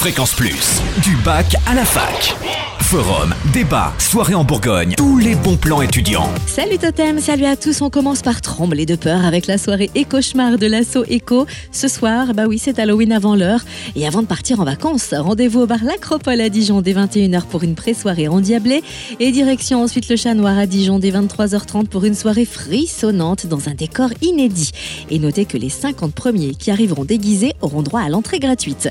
Fréquence Plus, du bac à la fac. Forum, débat, soirée en Bourgogne, tous les bons plans étudiants. Salut Totem, salut à tous. On commence par trembler de peur avec la soirée et cauchemar de l'assaut Echo. Ce soir, bah oui, c'est Halloween avant l'heure. Et avant de partir en vacances, rendez-vous au bar L'Acropole à Dijon dès 21h pour une pré-soirée endiablée. Et direction ensuite le Chat Noir à Dijon dès 23h30 pour une soirée frissonnante dans un décor inédit. Et notez que les 50 premiers qui arriveront déguisés auront droit à l'entrée gratuite.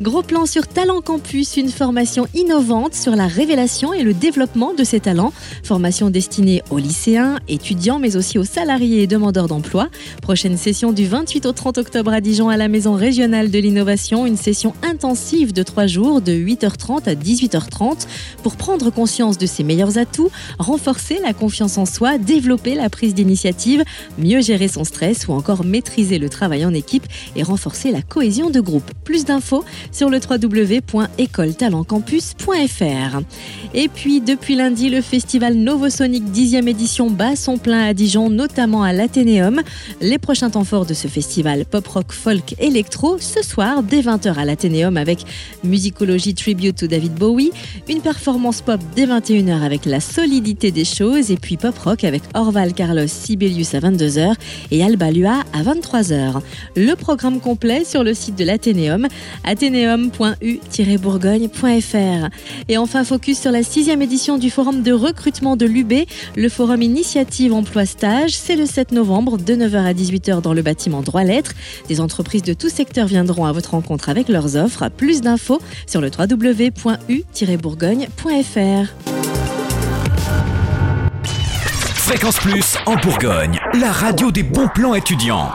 Gros plan sur Talent Campus, une formation innovante sur la révélation et le développement de ces talents. Formation destinée aux lycéens, étudiants, mais aussi aux salariés et demandeurs d'emploi. Prochaine session du 28 au 30 octobre à Dijon à la Maison régionale de l'innovation. Une session intensive de trois jours de 8h30 à 18h30 pour prendre conscience de ses meilleurs atouts, renforcer la confiance en soi, développer la prise d'initiative, mieux gérer son stress ou encore maîtriser le travail en équipe et renforcer la cohésion de groupe. Plus d'infos sur le www.écoletalentcampus.fr. Et puis, depuis lundi, le festival Novosonic 10e édition bat son plein à Dijon, notamment à l'Athénéum. Les prochains temps forts de ce festival pop rock folk électro ce soir dès 20h à l'Athénéum avec Musicologie Tribute to David Bowie, une performance pop dès 21h avec la solidité des choses et puis pop rock avec Orval Carlos Sibelius à 22h et Alba Lua à 23h. Le programme complet sur le site de l'Athénéum, athénéum.u-bourgogne.fr. Et enfin, focus sur la sixième édition du forum de recrutement de l'UB, le forum Initiative Emploi Stage. C'est le 7 novembre de 9h à 18h dans le bâtiment Droit Lettres. Des entreprises de tout secteur viendront à votre rencontre avec leurs offres. Plus d'infos sur le www.u-bourgogne.fr. Fréquence Plus en Bourgogne, la radio des bons plans étudiants.